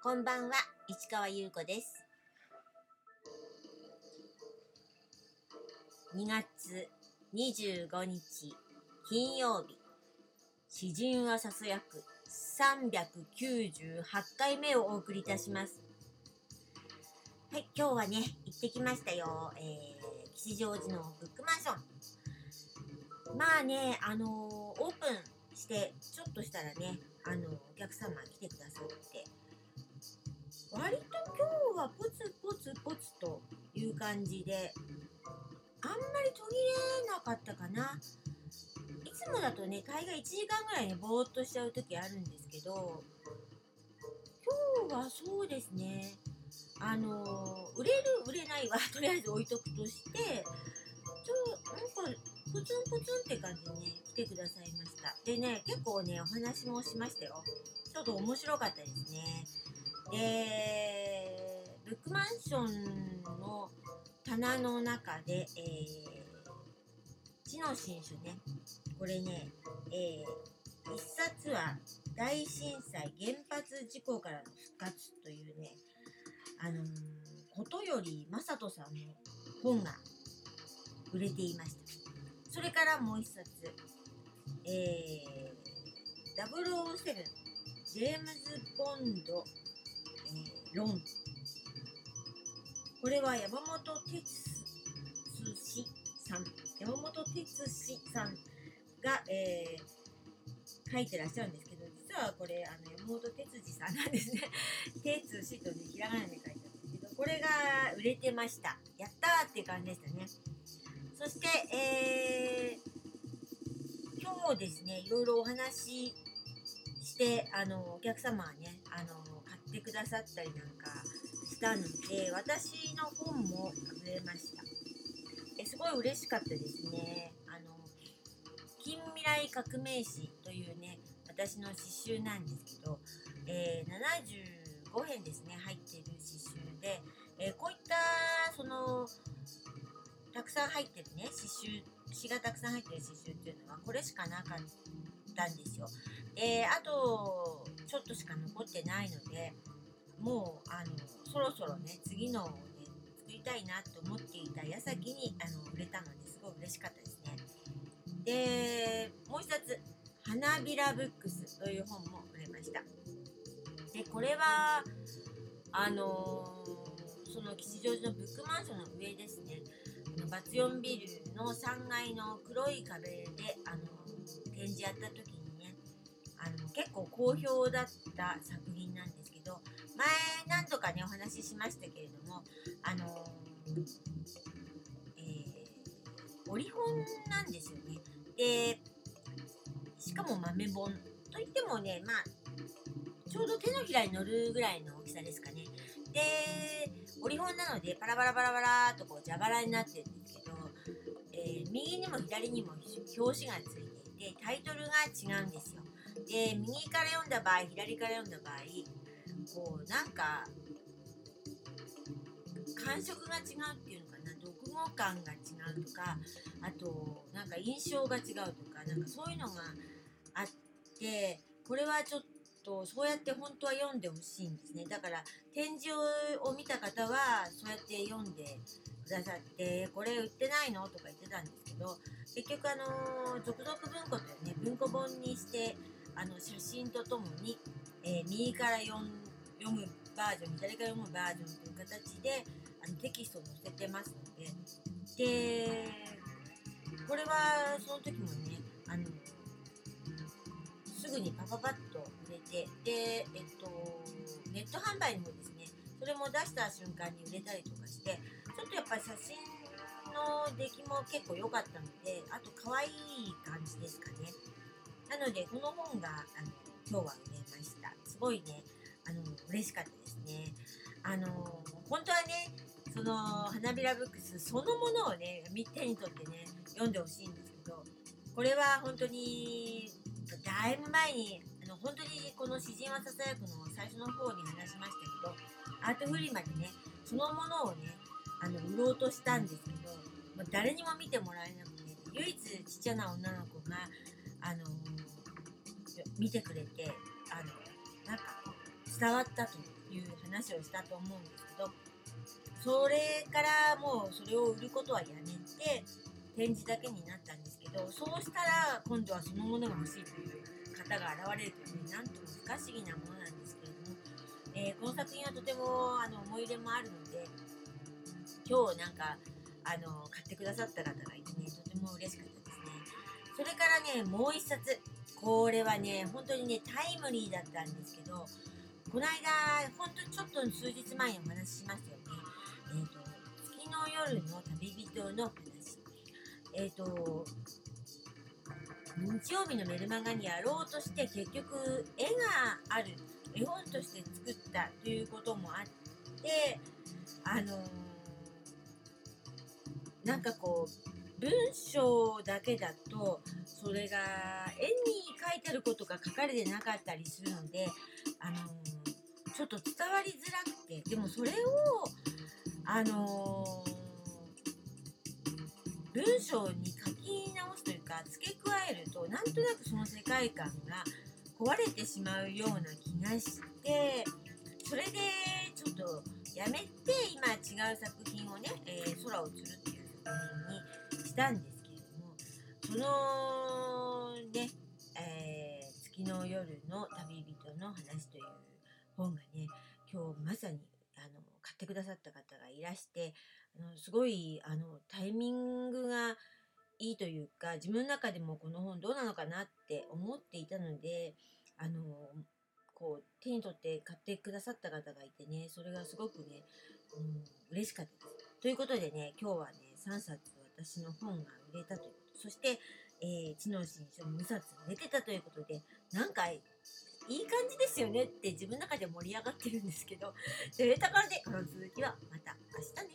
こんばんは、市川優子です。2月25日金曜日、詩人はささやく398回目をお送りいたします。はい、今日はね、行ってきましたよ。えー、吉祥寺のブックマンション。まあね、あのーオープンしてちょっとしたらね、あのお客様来てくださって、はポツポツポツという感じで、あんまり途切れなかったかな。いつもだとね、大概1時間ぐらいね、ぼーっとしちゃう時あるんですけど、今日はそうですね、あの売れる売れないはとりあえず置いとくとして、ちょなんかプツンプツンって感じでね、来てくださいました。でね、結構ね、お話もしましたよ。ちょっと面白かったですね。で、ブックマンションの棚の中で、えー、知の新書ね、これね、えー、一冊は大震災原発事故からの復活というね、あのー、ことより正人さんの本が売れていました。それからもう一冊、えー、007ジェームズ・ボンド、えー、ロンこれは山本哲司さん山本哲司さんが、えー、書いてらっしゃるんですけど実はこれあの山本哲司さんなんですね。哲司とねひらがなで書いてあるんですけどこれが売れてました。やったーっていう感じでしたね。そして、えー、今日ですね、いろいろお話しして、あの、お客様はね、あの、買ってくださったりなんかしたので、私の本も売れました。えすごい嬉しかったですね。あの、近未来革命史というね、私の詩集なんですけど、えー、75編ですね、入ってる詩集で、えー、こういった、その、たくさん入ってるね刺繍詩がたくさん入ってる刺繍っていうのはこれしかなかったんですよ。であとちょっとしか残ってないのでもうあのそろそろね次のりたいなと思っていた矢先にあの売れたのですごい嬉しかったですね。でもう一冊「花びらブックス」という本も売れました。でこれはあのその吉祥寺のブックマンションの上ですねバツ4ビルの3階の黒い壁であの展示やった時にねあの結構好評だった作品なんですししましたけれどもあの、えー、折り本なんですよね。でしかも豆本。といってもねまあちょうど手のひらに乗るぐらいの大きさですかね。で折り本なのでパラパラパラパラとこう蛇腹になってるんですけど、えー、右にも左にも表紙がついていてタイトルが違うんですよ。で右から読んだ場合左から読んだ場合こうなんか感触が違うっていうのかな読後感が違うとかあとなんか印象が違うとかなんかそういうのがあってこれはちょっとそうやって本当は読んでほしいんですね。だから展示を見た方はそうやって読んでくださってこれ売ってないのとか言ってたんですけど結局あの続々文庫というね文庫本にしてあの写真とともに、えー、右から読読むバージョン左から読むバージョンという形でのテキストを載せてますので。でこれはその時もねあのすぐにパパパッと売れてで、えっと、ネット販売の方ですねそれも出した瞬間に売れたりとかしてちょっとやっぱり写真の出来も結構良かったのであと可愛い感じですかね。なのでこの本があの今日は売れました。すごいねあの嬉しかったですね。あの本当はねその花びらブックスそのものをね手に取ってね読んでほしいんですけどこれは本当にだいぶ前にあの本当にこの「詩人はささやく」の最初の方に話しましたけどアートフリマでねそのものをねあの売ろうとしたんですけど、まあ、誰にも見てもらえなくて唯一ちっちゃな女の子があの見てくれてあのなんか伝わったという話をしたと思うんですけどそれからもうそれを売ることはやめて展示だけになったんですけどそうしたら今度はそのものが欲しいという方が現れるというねなんとも不可思議なものなんですけれども、えー、この作品はとてもあの思い入れもあるので今日なんかあの買ってくださった方がいてねとても嬉しかったですね。それからねもう一冊。これはね本当にねタイムリーだったんですけどこの間本当にちょっと数日前にお話ししましたよ。え、ー、と月の夜の旅人の話。えっ、ー、と日曜日のメルマガにやろうとして結局絵がある絵本として作ったということもあってあのー、なんかこう文章だけだとそれが絵に書いてることが書かれてなかったりするのであのー、ちょっと伝わりづらくてでもそれをあのー、文章に書き直すというか付け加えるとなんとなくその世界観が壊れてしまうような気がしてそれでちょっとやめて今違う作品をね、えー、空を釣るっていう作品にしたんですけれどもそのね、えー、月の夜の旅人の話という本がね今日まさにってくださった方がいらしてあのすごいあのタイミングがいいというか自分の中でもこの本どうなのかなって思っていたのであのこう手に取って買ってくださった方がいてねそれがすごくね、うん、嬉しかったです。ということでね今日はね3冊私の本が売れたということそして、えー、知能新書2冊売れてたということでなんかいい感じですよねって自分の中で盛り上がってるんですけど、というところでこの続きはまた明日